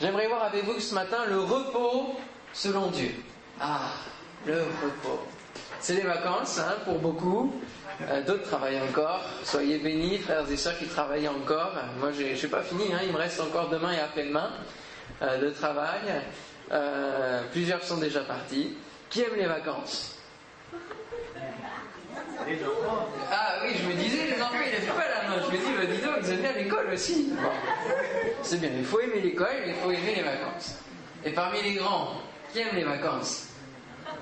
J'aimerais voir avec vous ce matin le repos selon Dieu. Ah, le repos. C'est les vacances hein, pour beaucoup. Euh, d'autres travaillent encore. Soyez bénis, frères et sœurs qui travaillent encore. Moi, je n'ai pas fini. Hein. Il me reste encore demain et après-demain euh, de travail. Euh, plusieurs sont déjà partis. Qui aime les vacances? Ah oui, je me disais, les enfants, ils n'aiment pas la main. Je me dis, bah, dis donc, ils aiment bien l'école aussi. C'est bien, il faut aimer l'école, il faut aimer les vacances. Et parmi les grands, qui aime les vacances?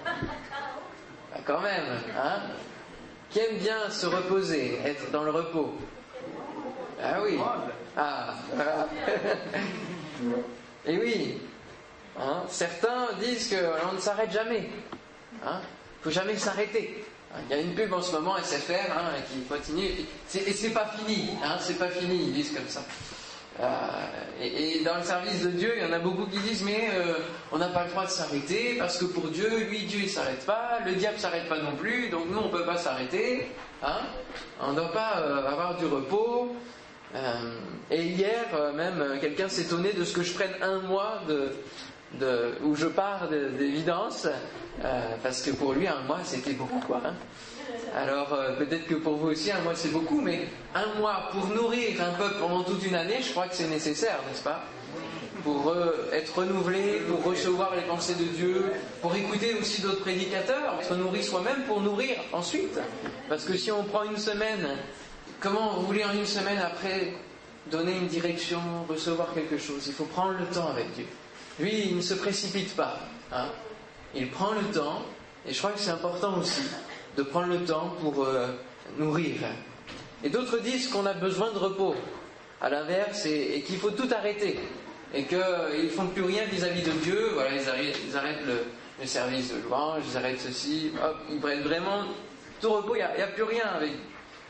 Bah, Quand même, hein? Qui aime bien se reposer, être dans le repos? Ah oui. Ah, voilà. Et oui, hein, certains disent qu'on ne s'arrête jamais. Il hein, ne faut jamais s'arrêter. Il y a une pub en ce moment, SFR, hein, qui continue. Et c'est pas fini, hein, c'est pas fini, ils disent comme ça. Euh, et, dans le service de Dieu, il y en a beaucoup qui disent mais euh, on n'a pas le droit de s'arrêter parce que pour Dieu, lui, Dieu il s'arrête pas, le diable s'arrête pas non plus, donc nous on peut pas s'arrêter. Hein on ne doit pas euh, avoir du repos. et hier même, quelqu'un s'étonnait de ce que je prenne un mois de, où je pars d'évidence, euh, parce que pour lui, un mois, c'était beaucoup. Quoi, hein. Alors euh, peut-être que pour vous aussi, un mois, c'est beaucoup, mais un mois pour nourrir un peuple pendant toute une année, je crois que c'est nécessaire, n'est-ce pas? Pour euh, être renouvelé, pour recevoir les pensées de Dieu, pour écouter aussi d'autres prédicateurs, se nourrir soi-même pour nourrir ensuite. Parce que si on prend une semaine, comment vous en une semaine après donner une direction, recevoir quelque chose? Il faut prendre le temps avec Dieu. Lui, il ne se précipite pas. Hein. Il prend le temps, et je crois que c'est important aussi de prendre le temps pour euh, nourrir. Et d'autres disent qu'on a besoin de repos, à l'inverse, et, qu'il faut tout arrêter, et qu'ils ne font plus rien vis-à-vis de Dieu. Voilà, ils arrêtent, le, service de louange, ils arrêtent ceci, hop, ils prennent vraiment tout repos, il n'y a, plus rien avec.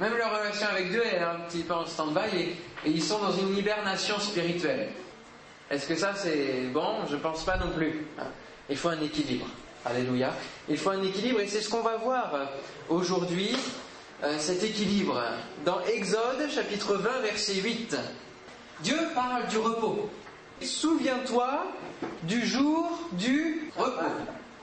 Même leur relation avec Dieu est un petit peu en stand-by, et ils sont dans une hibernation spirituelle. Est-ce que ça c'est bon? Je ne pense pas non plus. Il faut un équilibre. Alléluia. Il faut un équilibre et c'est ce qu'on va voir euh, aujourd'hui, euh, cet équilibre. Dans Exode chapitre 20 verset 8, Dieu parle du repos. Souviens-toi du jour du repos.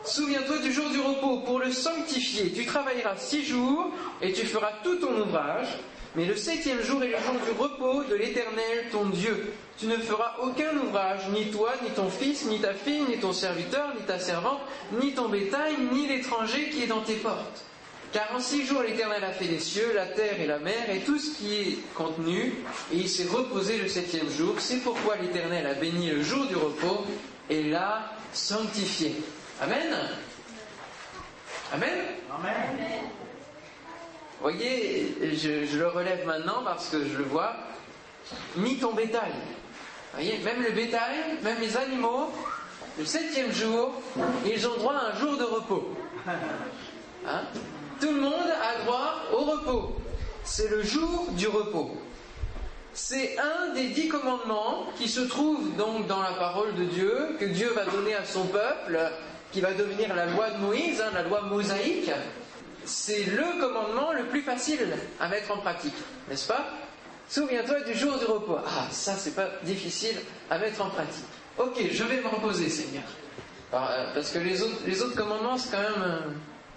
Souviens-toi du jour du repos pour le sanctifier. Tu travailleras six jours et tu feras tout ton ouvrage. Mais le septième jour est le jour du repos de l'Éternel, ton Dieu. Tu ne feras aucun ouvrage, ni toi, ni ton fils, ni ta fille, ni ton serviteur, ni ta servante, ni ton bétail, ni l'étranger qui est dans tes portes. Car en six jours l'Éternel a fait les cieux, la terre et la mer, et tout ce qui est contenu, et il s'est reposé le septième jour. C'est pourquoi l'Éternel a béni le jour du repos et l'a sanctifié. Amen. Amen. Amen voyez, je, le relève maintenant parce que je le vois, ni ton bétail. voyez, même le bétail, même les animaux, le septième jour, ils ont droit à un jour de repos. Hein? Tout le monde a droit au repos. C'est le jour du repos. C'est un des dix commandements qui se trouve donc dans la parole de Dieu, que Dieu va donner à son peuple, qui va devenir la loi de Moïse, hein, la loi mosaïque, c'est le commandement le plus facile à mettre en pratique, n'est-ce pas? Souviens-toi du jour du repos. Ah, ça, c'est pas difficile à mettre en pratique. Ok, je vais me reposer, Seigneur. Euh, parce que les autres, les autres commandements, c'est quand même. Euh,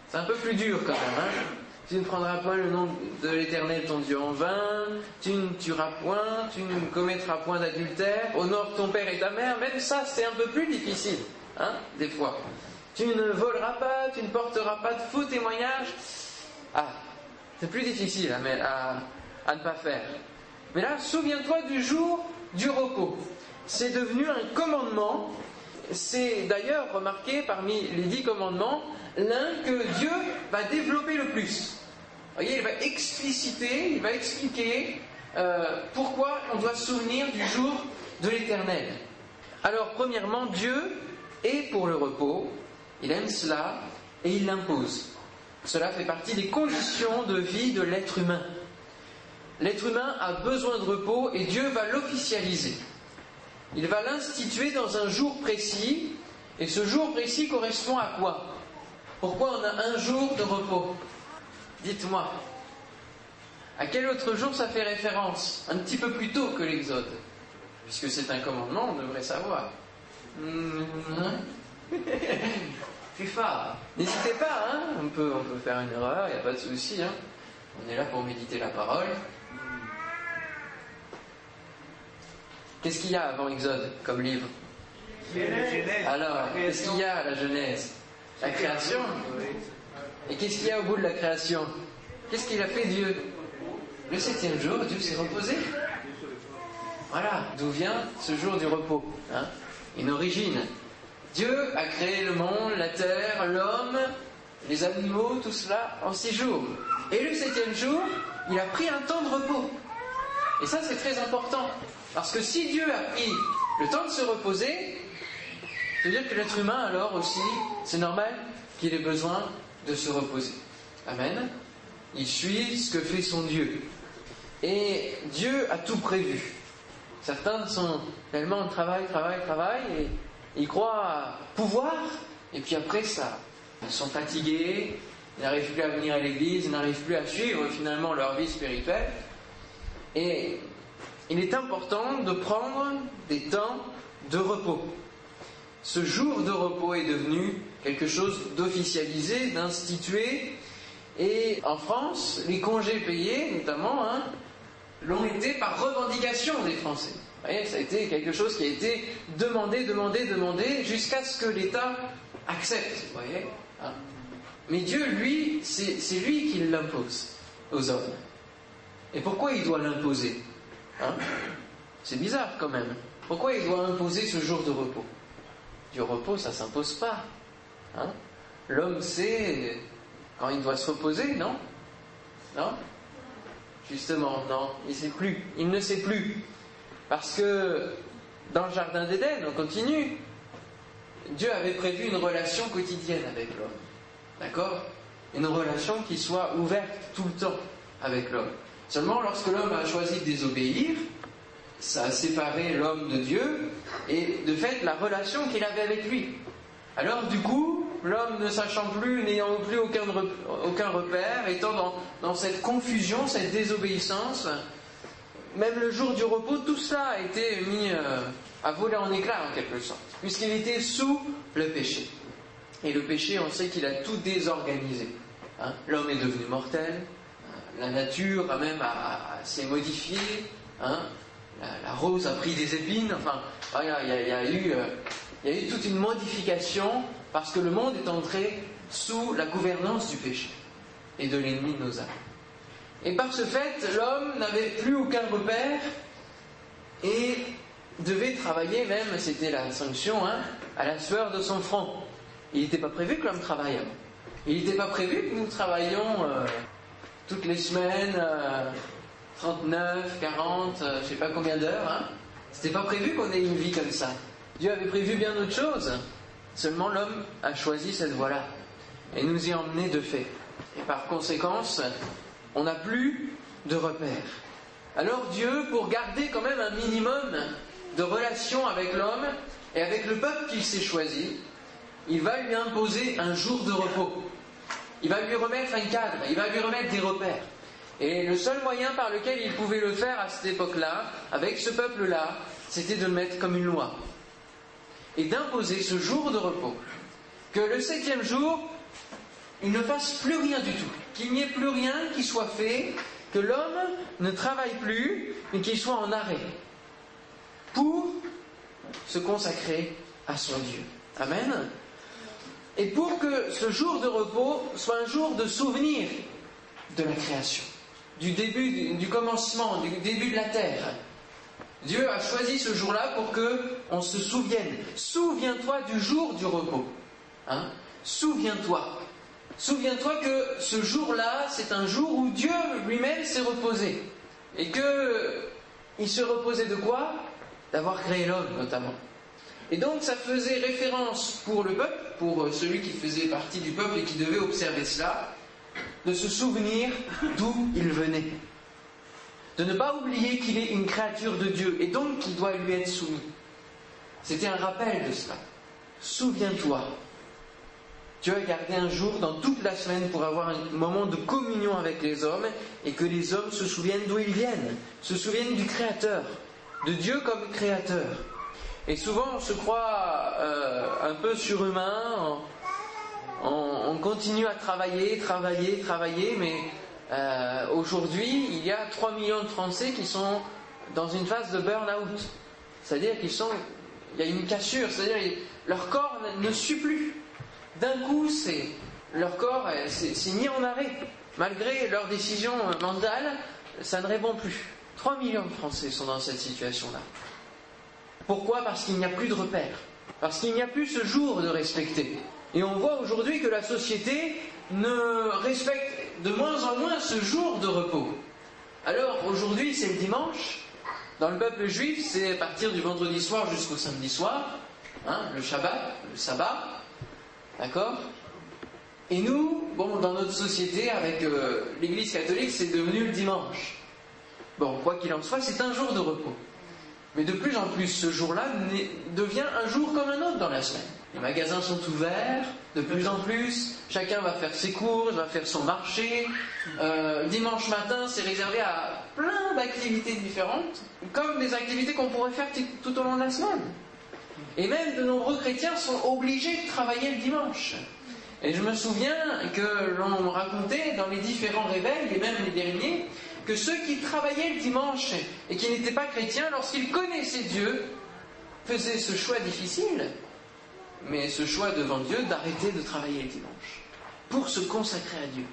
c'est un peu plus dur quand même. Hein tu ne prendras point le nom de l'Éternel ton Dieu en vain, tu ne tueras point, tu ne commettras point d'adultère, honore ton père et ta mère. Même ça, c'est un peu plus difficile, hein, des fois. Tu ne voleras pas, tu ne porteras pas de faux témoignages. Ah, c'est plus difficile à, ne pas faire. Mais là, souviens-toi du jour du repos. C'est devenu un commandement. C'est d'ailleurs remarqué parmi les dix commandements, l'un que Dieu va développer le plus. Vous voyez, il va expliciter, il va expliquer euh, pourquoi on doit se souvenir du jour de l'éternel. Alors, premièrement, Dieu est pour le repos, il aime cela et il l'impose. Cela fait partie des conditions de vie de l'être humain. L'être humain a besoin de repos et Dieu va l'officialiser. Il va l'instituer dans un jour précis et ce jour précis correspond à quoi? Pourquoi on a un jour de repos? Dites-moi. À quel autre jour ça fait référence? Un petit peu plus tôt que l'Exode. puisque c'est un commandement, on devrait savoir. Fort. N'hésitez pas, hein on, peut, on peut faire une erreur, il n'y a pas de souci. Hein on est là pour méditer la parole. Qu'est-ce qu'il y a avant Exode comme livre? Alors, qu'est-ce qu'il y a à la Genèse? La création. Et qu'est-ce qu'il y a au bout de la création? Qu'est-ce qu'il a fait Dieu? Le septième jour, Dieu s'est reposé. Voilà, d'où vient ce jour du repos. Hein Une origine. Dieu a créé le monde, la terre, l'homme, les animaux, tout cela en six jours. Et le septième jour, il a pris un temps de repos. Et ça, c'est très important. Parce que si Dieu a pris le temps de se reposer, ça veut dire que l'être humain, alors aussi, c'est normal qu'il ait besoin de se reposer. Amen. Il suit ce que fait son Dieu. Et Dieu a tout prévu. Certains sont tellement en travail, travail, travail, et ils croient pouvoir, et puis après ça, ils sont fatigués, ils n'arrivent plus à venir à l'église, ils n'arrivent plus à suivre finalement leur vie spirituelle. Et il est important de prendre des temps de repos. Ce jour de repos est devenu quelque chose d'officialisé, d'institué. Et en France, les congés payés, notamment, hein, l'ont été par revendication des Français. Voyez, ça a été quelque chose qui a été demandé, demandé, demandé, jusqu'à ce que l'État accepte. Hein. Mais Dieu, lui, c'est lui qui l'impose aux hommes. Et pourquoi il doit l'imposer hein? C'est bizarre quand même. Pourquoi il doit imposer ce jour de repos? Du repos, ça ne s'impose pas. Hein? L'homme sait quand il doit se reposer, non? Non? Justement, non, il sait plus. Il ne sait plus. Parce que dans le jardin d'Éden, on continue, Dieu avait prévu une relation quotidienne avec l'homme. D'accord? Une relation qui soit ouverte tout le temps avec l'homme. Seulement, lorsque l'homme a choisi de désobéir, ça a séparé l'homme de Dieu et de fait la relation qu'il avait avec lui. Alors du coup, l'homme ne sachant plus, n'ayant plus aucun, repère, étant dans, dans, cette confusion, cette désobéissance, même le jour du repos, tout cela a été mis euh, à voler en éclats en quelque sorte, puisqu'il était sous le péché. Et le péché, on sait qu'il a tout désorganisé. Hein. L'homme est devenu mortel, euh, la nature a même s'est modifiée, hein. la, rose a pris des épines, enfin, il y a eu toute une modification parce que le monde est entré sous la gouvernance du péché et de l'ennemi de nos âmes. Et par ce fait, l'homme n'avait plus aucun repère et devait travailler même, c'était la sanction, hein, à la sueur de son front. Il n'était pas prévu que l'homme travaille. Il n'était pas prévu que nous travaillions euh, toutes les semaines, 39, 40, je ne sais pas combien d'heures. Hein. C'était pas prévu qu'on ait une vie comme ça. Dieu avait prévu bien d'autres choses. Seulement l'homme a choisi cette voie-là et nous y a emmenés de fait. Et par conséquence, on n'a plus de repères. Alors Dieu, pour garder quand même un minimum de relation avec l'homme et avec le peuple qu'il s'est choisi, il va lui imposer un jour de repos. Il va lui remettre un cadre, il va lui remettre des repères. Et le seul moyen par lequel il pouvait le faire à cette époque-là, avec ce peuple-là, c'était de le mettre comme une loi. Et d'imposer ce jour de repos. Que le septième jour, il ne fasse plus rien du tout. Qu'il n'y ait plus rien qui soit fait, que l'homme ne travaille plus, mais qu'il soit en arrêt. Pour se consacrer à son Dieu. Amen. Et pour que ce jour de repos soit un jour de souvenir de la création, du début, du commencement, du début de la terre. Dieu a choisi ce jour-là pour que on se souvienne. Souviens-toi du jour du repos. Hein Souviens-toi. Souviens-toi que ce jour-là, c'est un jour où Dieu lui-même s'est reposé. Et que il se reposait de quoi? D'avoir créé l'homme, notamment. Et donc ça faisait référence pour le peuple, pour celui qui faisait partie du peuple et qui devait observer cela, de se souvenir d'où il venait. De ne pas oublier qu'il est une créature de Dieu et donc qu'il doit lui être soumis. C'était un rappel de cela. Souviens-toi. Dieu a gardé un jour dans toute la semaine pour avoir un moment de communion avec les hommes et que les hommes se souviennent d'où ils viennent, se souviennent du Créateur. de Dieu comme créateur. Et souvent on se croit euh, un peu surhumain, on, continue à travailler, travailler, travailler, mais euh, aujourd'hui il y a 3 millions de Français qui sont dans une phase de burn-out. C'est-à-dire qu'ils sont, il y a une cassure, c'est-à-dire leur corps ne suit plus. D'un coup, leur corps, c'est mis en arrêt. Malgré leurs décisions mentales, ça ne répond plus. 3 millions de Français sont dans cette situation-là. Pourquoi? Parce qu'il n'y a plus de repères. Parce qu'il n'y a plus ce jour de respecter. Et on voit aujourd'hui que la société ne respecte de moins en moins ce jour de repos. Alors aujourd'hui c'est le dimanche. Dans le peuple juif, c'est à partir du vendredi soir jusqu'au samedi soir, hein, le Shabbat, le sabbat. D'accord Et nous, bon, dans notre société, avec euh, l'Église catholique, c'est devenu le dimanche. Bon, quoi qu'il en soit, c'est un jour de repos. Mais de plus en plus, ce jour-là devient un jour comme un autre dans la semaine. Les magasins sont ouverts, de plus en plus, chacun va faire ses courses, va faire son marché. Euh, dimanche matin, c'est réservé à plein d'activités différentes, comme des activités qu'on pourrait faire tout au long de la semaine. Et même de nombreux chrétiens sont obligés de travailler le dimanche. Et je me souviens que l'on racontait dans les différents réveils, et même les derniers, que ceux qui travaillaient le dimanche et qui n'étaient pas chrétiens, lorsqu'ils connaissaient Dieu, faisaient ce choix difficile, mais ce choix devant Dieu d'arrêter de travailler le dimanche, pour se consacrer à Dieu.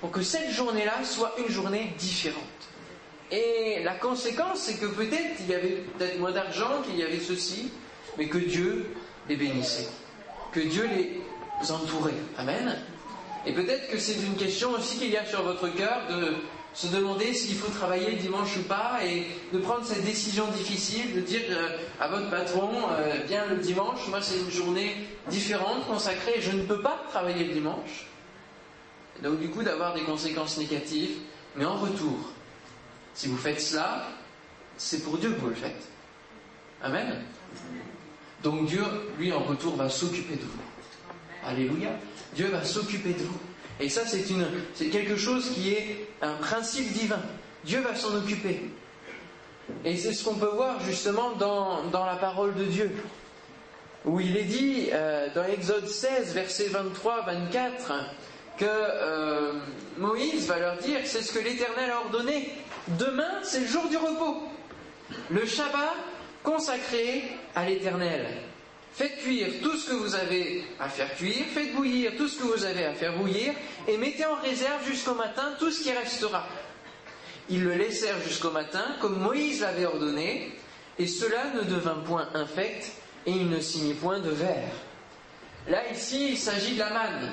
Pour que cette journée-là soit une journée différente. Et la conséquence, c'est que peut-être il y avait peut-être moins d'argent, qu'il y avait ceci, mais que Dieu les bénissait, que Dieu les entourait. Amen. Et peut-être que c'est une question aussi qu'il y a sur votre cœur de se demander s'il faut travailler le dimanche ou pas et de prendre cette décision difficile de dire euh, à votre patron, euh, bien le dimanche, moi c'est une journée différente, consacrée, je ne peux pas travailler le dimanche. donc du coup d'avoir des conséquences négatives, mais en retour, si vous faites cela, c'est pour Dieu que vous le faites. Amen. Donc Dieu, lui, en retour, va s'occuper de vous. Alléluia. Dieu va s'occuper de vous. Et ça, c'est, quelque chose qui est un principe divin. Dieu va s'en occuper. Et c'est ce qu'on peut voir justement dans, dans, la parole de Dieu, où il est dit euh, dans Exode 16, versets 23-24, que euh, Moïse va leur dire, c'est ce que l'Éternel a ordonné, demain c'est le jour du repos, le Shabbat consacré à l'Éternel. Faites cuire tout ce que vous avez à faire cuire, faites bouillir tout ce que vous avez à faire bouillir, et mettez en réserve jusqu'au matin tout ce qui restera. Ils le laissèrent jusqu'au matin, comme Moïse l'avait ordonné, et cela ne devint point infect, et il ne s'y mit point de verre. Là, ici, il s'agit de la manne,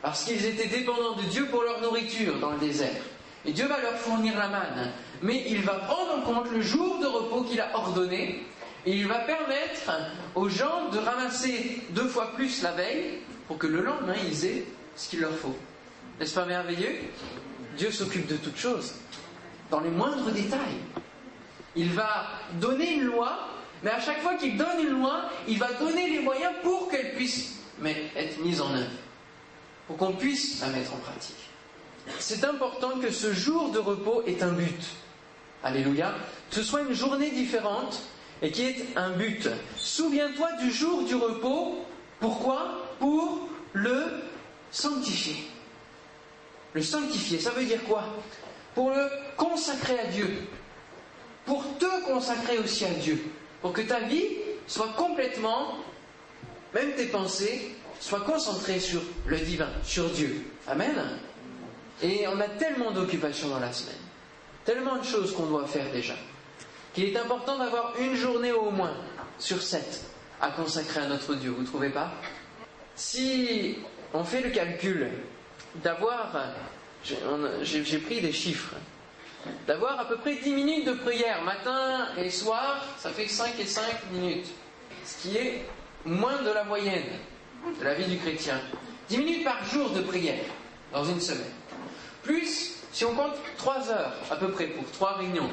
parce qu'ils étaient dépendants de Dieu pour leur nourriture dans le désert. Et Dieu va leur fournir la manne, mais il va prendre en compte le jour de repos qu'il a ordonné, et il va permettre aux gens de ramasser deux fois plus la veille pour que le lendemain ils aient ce qu'il leur faut. N'est-ce pas merveilleux? Dieu s'occupe de toutes choses, dans les moindres détails. Il va donner une loi, mais à chaque fois qu'il donne une loi, il va donner les moyens pour qu'elle puisse être mise en œuvre, pour qu'on puisse la mettre en pratique. C'est important que ce jour de repos ait un but. Alléluia. Que ce soit une journée différente et qui est un but. Souviens-toi du jour du repos. Pourquoi? Pour le sanctifier. Le sanctifier, ça veut dire quoi? Pour le consacrer à Dieu. Pour te consacrer aussi à Dieu. Pour que ta vie soit complètement, même tes pensées, soient concentrées sur le divin, sur Dieu. Amen. Et on a tellement d'occupations dans la semaine. Tellement de choses qu'on doit faire déjà qu'il est important d'avoir une journée au moins sur sept à consacrer à notre Dieu, vous ne trouvez pas? Si on fait le calcul d'avoir, j'ai pris des chiffres, d'avoir à peu près 10 minutes de prière matin et soir, ça fait 5 et 5 minutes, ce qui est moins de la moyenne de la vie du chrétien. 10 minutes par jour de prière dans une semaine. Plus, si on compte 3 heures à peu près pour 3 réunions,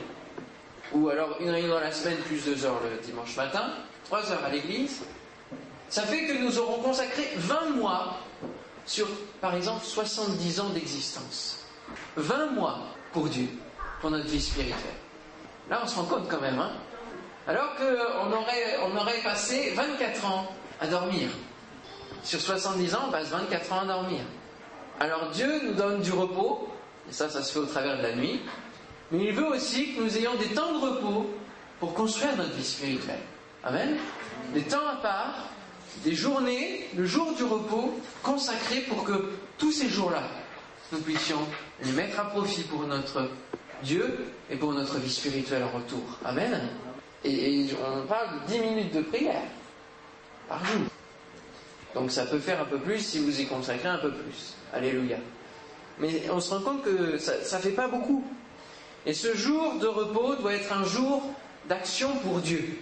ou alors une réunion dans la semaine plus deux heures le dimanche matin, trois heures à l'église, ça fait que nous aurons consacré 20 mois sur, par exemple, 70 ans d'existence. 20 mois pour Dieu, pour notre vie spirituelle. Là, on se rend compte quand même. Hein Alors qu'on aurait, on aurait passé 24 ans à dormir. Sur 70 ans, on passe 24 ans à dormir. Alors Dieu nous donne du repos, et ça, ça se fait au travers de la nuit, mais il veut aussi que nous ayons des temps de repos pour construire notre vie spirituelle. Amen. Des temps à part, des journées, le jour du repos, consacrés pour que tous ces jours-là, nous puissions les mettre à profit pour notre Dieu et pour notre vie spirituelle en retour. Amen. Et, et on parle de 10 minutes de prière par jour. Donc ça peut faire un peu plus si vous y consacrez un peu plus. Alléluia. Mais on se rend compte que ça ne fait pas beaucoup. Et ce jour de repos doit être un jour d'action pour Dieu.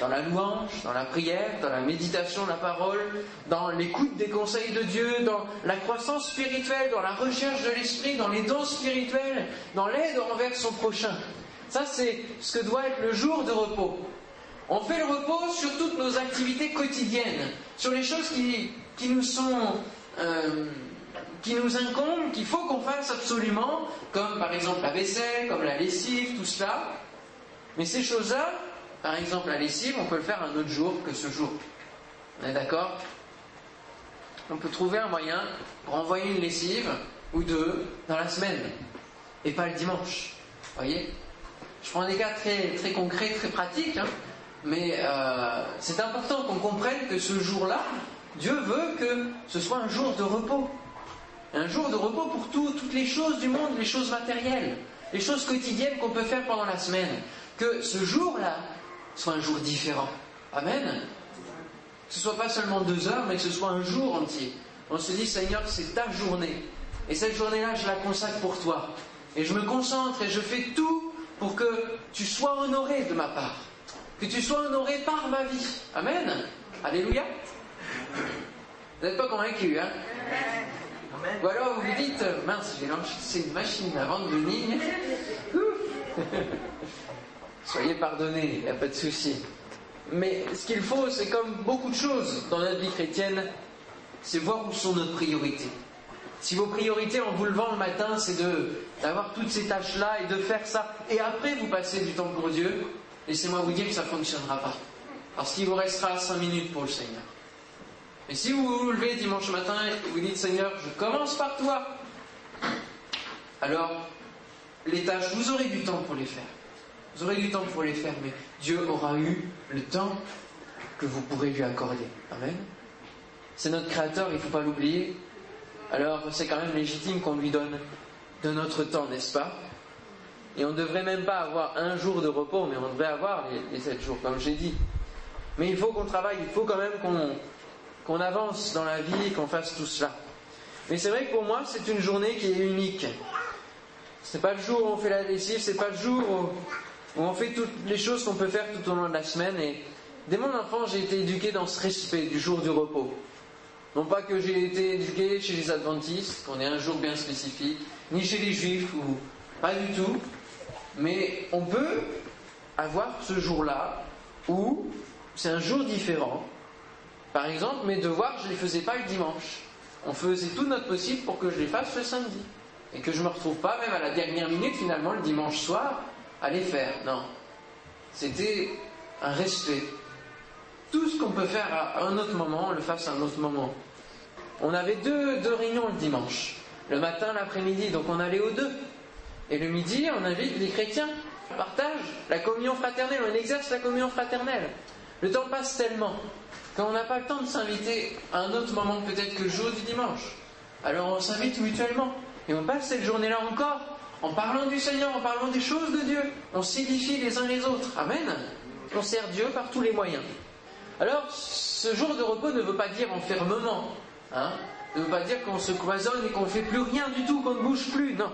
Dans la louange, dans la prière, dans la méditation de la parole, dans l'écoute des conseils de Dieu, dans la croissance spirituelle, dans la recherche de l'esprit, dans les dons spirituels, dans l'aide envers son prochain. Ça, c'est ce que doit être le jour de repos. On fait le repos sur toutes nos activités quotidiennes, sur les choses qui, nous sont euh, qui nous incombent, qu'il faut qu'on fasse absolument, comme par exemple la vaisselle, comme la lessive, tout cela. Mais ces choses-là, par exemple la lessive, on peut le faire un autre jour que ce jour. On est d'accord? On peut trouver un moyen pour envoyer une lessive ou deux dans la semaine et pas le dimanche. Voyez? Je prends des cas très, très concrets, très pratiques, hein, mais euh, c'est important qu'on comprenne que ce jour-là, Dieu veut que ce soit un jour de repos. Un jour de repos pour toutes les choses du monde, les choses matérielles, les choses quotidiennes qu'on peut faire pendant la semaine. Que ce jour-là soit un jour différent. Amen. Que ce soit pas seulement deux heures, mais que ce soit un jour entier. On se dit, Seigneur, c'est ta journée. Et cette journée-là, je la consacre pour toi. Et je me concentre et je fais tout pour que tu sois honoré de ma part. Que tu sois honoré par ma vie. Amen. Alléluia. Vous n'êtes pas convaincu, hein? Ou alors vous vous dites, mince, j'ai lancé une machine à vendre de lignes. Soyez pardonnés, il n'y a pas de souci. Mais ce qu'il faut, c'est comme beaucoup de choses dans notre vie chrétienne, c'est voir où sont nos priorités. Si vos priorités en vous levant le matin, c'est d'avoir toutes ces tâches-là et de faire ça, et après vous passez du temps pour Dieu, laissez-moi vous dire que ça ne fonctionnera pas. Parce qu'il vous restera 5 minutes pour le Seigneur. Et si vous vous levez dimanche matin et vous dites Seigneur, je commence par toi, alors les tâches, vous aurez du temps pour les faire. Vous aurez du temps pour les faire, mais Dieu aura eu le temps que vous pourrez lui accorder. Amen. C'est notre Créateur, il ne faut pas l'oublier. Alors c'est quand même légitime qu'on lui donne de notre temps, n'est-ce pas? Et on ne devrait même pas avoir un jour de repos, mais on devrait avoir les, sept jours, comme j'ai dit. Mais il faut qu'on travaille, il faut quand même qu'on avance dans la vie et qu'on fasse tout cela. Mais c'est vrai que pour moi, c'est une journée qui est unique. C'est pas le jour où on fait la lessive, c'est pas le jour où, on fait toutes les choses qu'on peut faire tout au long de la semaine. Et dès mon enfance, j'ai été éduqué dans ce respect du jour du repos. Non pas que j'ai été éduqué chez les adventistes, qu'on ait un jour bien spécifique, ni chez les juifs, ou pas du tout. Mais on peut avoir ce jour-là où c'est un jour différent, par exemple, mes devoirs, je ne les faisais pas le dimanche. On faisait tout notre possible pour que je les fasse le samedi. Et que je ne me retrouve pas, même à la dernière minute, finalement, le dimanche soir, à les faire. Non. C'était un respect. Tout ce qu'on peut faire à un autre moment, on le fasse à un autre moment. On avait deux, deux réunions le dimanche. Le matin, l'après-midi, donc on allait aux deux. Et le midi, on invite les chrétiens. On partage la communion fraternelle, on exerce la communion fraternelle. Le temps passe tellement quand on n'a pas le temps de s'inviter à un autre moment peut-être que le jour du dimanche. Alors on s'invite mutuellement et on passe cette journée-là encore en parlant du Seigneur, en parlant des choses de Dieu. On s'édifie les uns les autres. Amen. On sert Dieu par tous les moyens. Alors, ce jour de repos ne veut pas dire enfermement. Hein ne veut pas dire qu'on se cloisonne et qu'on ne fait plus rien du tout, qu'on ne bouge plus. Non.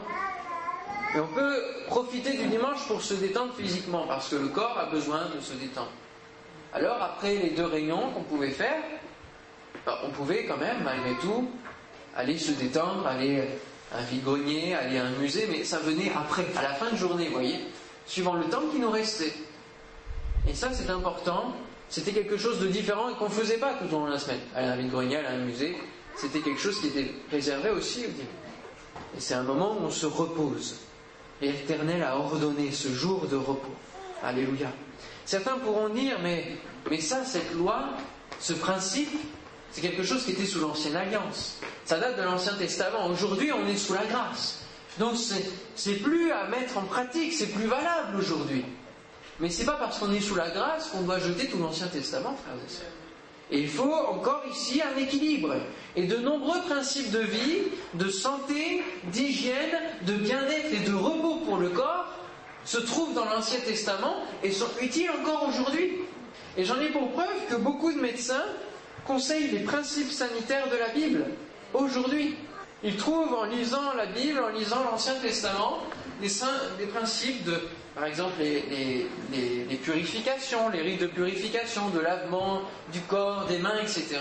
Mais on peut profiter du dimanche pour se détendre physiquement, parce que le corps a besoin de se détendre. Alors après les deux réunions qu'on pouvait faire, ben, on pouvait quand même, malgré tout, aller se détendre, aller à un vide-grenier, aller à un musée, mais ça venait après, à la fin de journée, vous voyez, suivant le temps qui nous restait. Et ça, c'est important. C'était quelque chose de différent et qu'on ne faisait pas tout au long de la semaine. Aller à un vide-grenier, aller à un musée, c'était quelque chose qui était réservé aussi au dimanche. Et c'est un moment où on se repose. l'Éternel a ordonné ce jour de repos. Alléluia. Certains pourront dire, mais, mais ça, cette loi, ce principe, c'est quelque chose qui était sous l'Ancienne Alliance. Ça date de l'Ancien Testament. Aujourd'hui, on est sous la grâce. Donc, c'est plus à mettre en pratique, c'est plus valable aujourd'hui. Mais c'est pas parce qu'on est sous la grâce qu'on doit jeter tout l'Ancien Testament, frères et sœurs. Et il faut encore ici un équilibre. Et de nombreux principes de vie, de santé, d'hygiène, de bien-être et de repos pour le corps se trouvent dans l'Ancien Testament et sont utiles encore aujourd'hui. Et j'en ai pour preuve que beaucoup de médecins conseillent les principes sanitaires de la Bible aujourd'hui. Ils trouvent en lisant la Bible, en lisant l'Ancien Testament, des, principes de par exemple les, purifications, les rites de purification, de lavement du corps, des mains, etc.,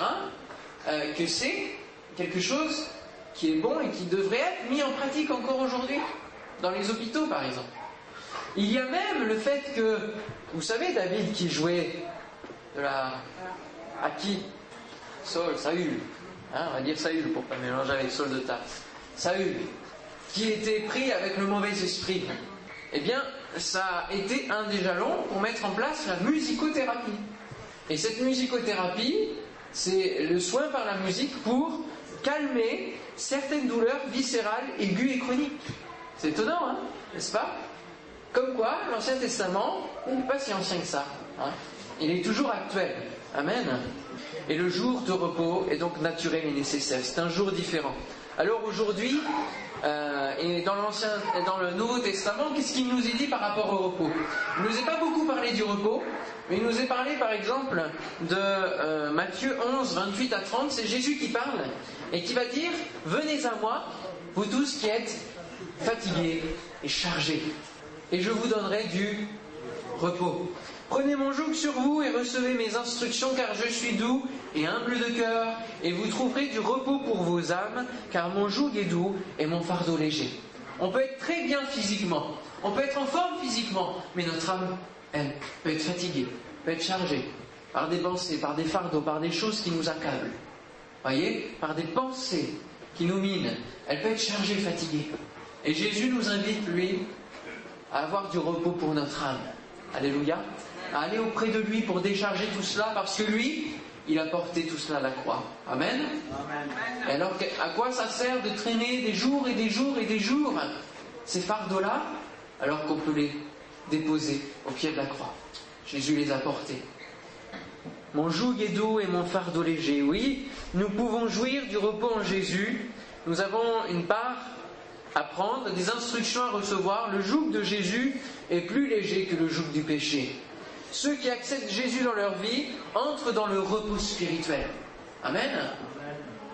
euh, que c'est quelque chose qui est bon et qui devrait être mis en pratique encore aujourd'hui, dans les hôpitaux par exemple. Il y a même le fait que, vous savez David qui jouait de la... à qui? Saul, Saül, hein, on va dire Saül pour pas mélanger avec Saul de Tarse. Saül, qui était pris avec le mauvais esprit. Eh bien, ça a été un des jalons pour mettre en place la musicothérapie. Et cette musicothérapie, c'est le soin par la musique pour calmer certaines douleurs viscérales, aiguës et chroniques. C'est étonnant, hein, n'est-ce pas? Comme quoi, l'Ancien Testament n'est pas si ancien que ça. Hein. Il est toujours actuel. Amen. Et le jour de repos est donc naturel et nécessaire. C'est un jour différent. Alors aujourd'hui, euh, et dans l'Ancien, dans le Nouveau Testament, qu'est-ce qu'il nous est dit par rapport au repos? Il nous est pas beaucoup parlé du repos, mais il nous est parlé par exemple de euh, Matthieu 11, 28 à 30. C'est Jésus qui parle et qui va dire Venez à moi, vous tous qui êtes fatigués et chargés, et je vous donnerai du repos. Prenez mon joug sur vous et recevez mes instructions, car je suis doux et humble de cœur, et vous trouverez du repos pour vos âmes, car mon joug est doux et mon fardeau léger. On peut être très bien physiquement, on peut être en forme physiquement, mais notre âme, elle, peut être fatiguée, peut être chargée par des pensées, par des fardeaux, par des choses qui nous accablent. Voyez Par des pensées qui nous minent. Elle peut être chargée, fatiguée. Et Jésus nous invite, lui, à avoir du repos pour notre âme. Alléluia à aller auprès de lui pour décharger tout cela, parce que lui, il a porté tout cela à la croix. Amen. Et alors, à quoi ça sert de traîner des jours et des jours et des jours ces fardeaux-là, alors qu'on peut les déposer au pied de la croix? Jésus les a portés. Mon joug est doux et mon fardeau léger. Oui, nous pouvons jouir du repos en Jésus. Nous avons une part à prendre, des instructions à recevoir. Le joug de Jésus est plus léger que le joug du péché ceux qui acceptent Jésus dans leur vie entrent dans le repos spirituel. Amen.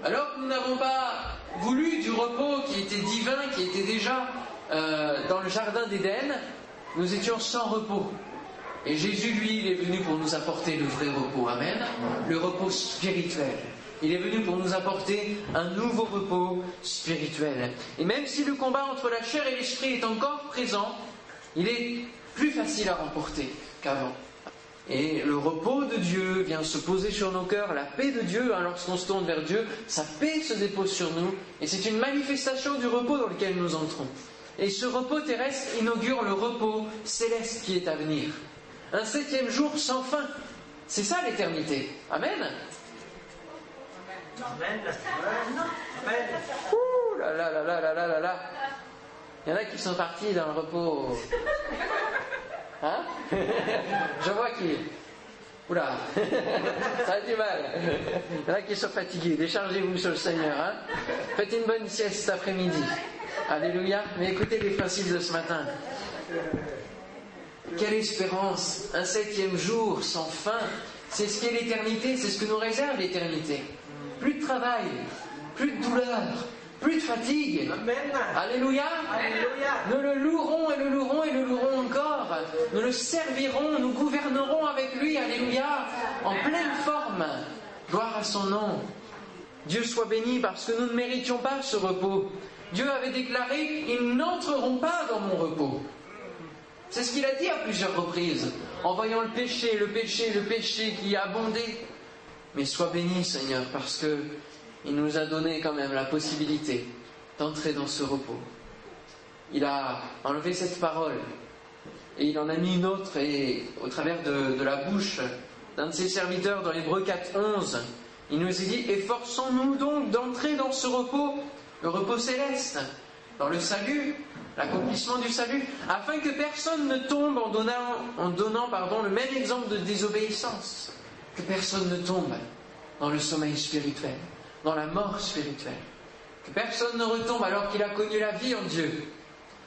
Alors que nous n'avons pas voulu du repos qui était divin, qui était déjà euh, dans le jardin d'Éden, nous étions sans repos. Et Jésus, lui, il est venu pour nous apporter le vrai repos. Amen. Le repos spirituel. Il est venu pour nous apporter un nouveau repos spirituel. Et même si le combat entre la chair et l'esprit est encore présent, il est plus facile à remporter qu'avant. Et le repos de Dieu vient se poser sur nos cœurs, la paix de Dieu, hein, lorsqu'on se tourne vers Dieu, sa paix se dépose sur nous, et c'est une manifestation du repos dans lequel nous entrons. Et ce repos terrestre inaugure le repos céleste qui est à venir. Un septième jour sans fin. C'est ça l'éternité. Amen. Amen. Ouh là là là là là là là Il y en a qui sont partis dans le repos. Hein? Je vois qui. Oula, ça a du mal. Il y en a qui sont fatigués. Déchargez-vous sur le Seigneur. Hein Faites une bonne sieste cet après-midi. Alléluia. Mais écoutez les principes de ce matin. Quelle espérance Un septième jour sans fin. C'est ce qu'est l'éternité, c'est ce que nous réserve l'éternité. Plus de travail, plus de douleur, plus de fatigue. Alléluia. Nous le louerons et le louerons et le louerons encore. Nous le servirons, nous gouvernerons avec lui. Alléluia. En pleine forme. Gloire à son nom. Dieu soit béni parce que nous ne méritions pas ce repos. Dieu avait déclaré, ils n'entreront pas dans mon repos. C'est ce qu'il a dit à plusieurs reprises, en voyant le péché, le péché, le péché qui a abondé. Mais sois béni, Seigneur, parce que il nous a donné quand même la possibilité d'entrer dans ce repos. il a enlevé cette parole et il en a mis une autre et au travers de, la bouche d'un de ses serviteurs dans Hébreu 4, 11, il nous a dit Efforçons-nous donc d'entrer dans ce repos, le repos céleste, dans le salut, l'accomplissement du salut, afin que personne ne tombe en donnant, en donnant pardon, le même exemple de désobéissance, que personne ne tombe dans le sommeil spirituel, dans la mort spirituelle, que personne ne retombe alors qu'il a connu la vie en Dieu,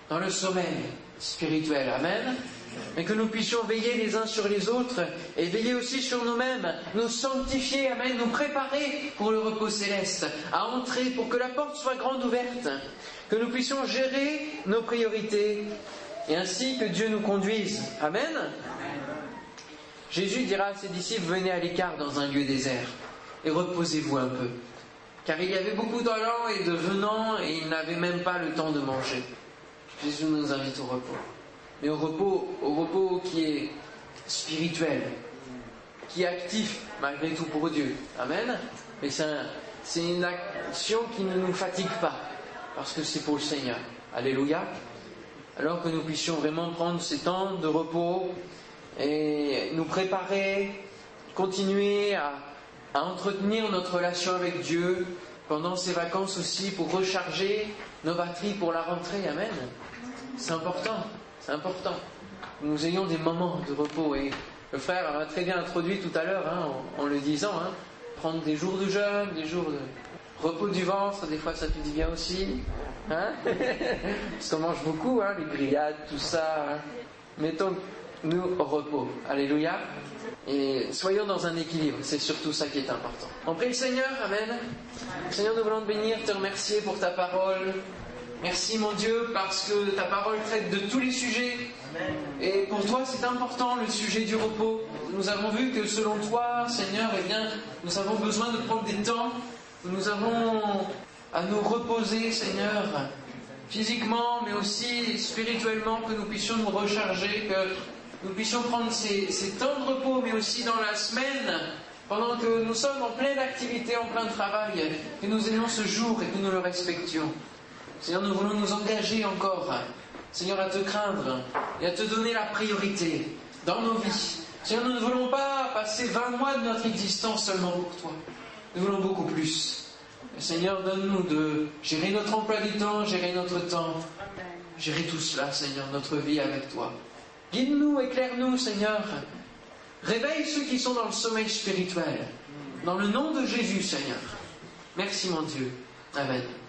dans le sommeil spirituel. Amen mais que nous puissions veiller les uns sur les autres et veiller aussi sur nous-mêmes, nous sanctifier, Amen, nous préparer pour le repos céleste, à entrer pour que la porte soit grande ouverte, que nous puissions gérer nos priorités et ainsi que Dieu nous conduise. Amen. Jésus dira à ses disciples, venez à l'écart dans un lieu désert et reposez-vous un peu. Car il y avait beaucoup d'allants et de venants et ils n'avaient même pas le temps de manger. Jésus nous invite au repos mais au repos, au repos qui est spirituel, qui est actif malgré tout pour Dieu. Amen. Mais c'est une action qui ne nous fatigue pas, parce que c'est pour le Seigneur. Alléluia. Alors que nous puissions vraiment prendre ces temps de repos et nous préparer, continuer à, à entretenir notre relation avec Dieu pendant ces vacances aussi pour recharger nos batteries pour la rentrée. Amen. C'est important. C'est important nous ayons des moments de repos. Et le frère a très bien introduit tout à l'heure, hein, en, le disant, hein, prendre des jours de jeûne, des jours de repos du ventre, des fois ça fait du bien aussi. Hein Parce qu'on mange beaucoup, hein, les grillades, tout ça. Mettons-nous au repos. Alléluia. Et soyons dans un équilibre, c'est surtout ça qui est important. On prie le Seigneur, Amen. Seigneur, nous voulons te bénir, te remercier pour ta parole. Merci mon Dieu parce que ta parole traite de tous les sujets. Et pour toi, c'est important le sujet du repos. Nous avons vu que selon toi, Seigneur, eh bien, nous avons besoin de prendre des temps nous avons à nous reposer, Seigneur, physiquement, mais aussi spirituellement, que nous puissions nous recharger, que nous puissions prendre ces, ces temps de repos, mais aussi dans la semaine, pendant que nous sommes en pleine activité, en plein travail, que nous ayons ce jour et que nous le respections. Seigneur, nous voulons nous engager encore, Seigneur, à te craindre et à te donner la priorité dans nos vies. Seigneur, nous ne voulons pas passer 20 mois de notre existence seulement pour toi. Nous voulons beaucoup plus. Seigneur, donne-nous de gérer notre emploi du temps, gérer notre temps, gérer tout cela, Seigneur, notre vie avec toi. Guide-nous, éclaire-nous, Seigneur. Réveille ceux qui sont dans le sommeil spirituel. Dans le nom de Jésus, Seigneur. Merci, mon Dieu. Amen.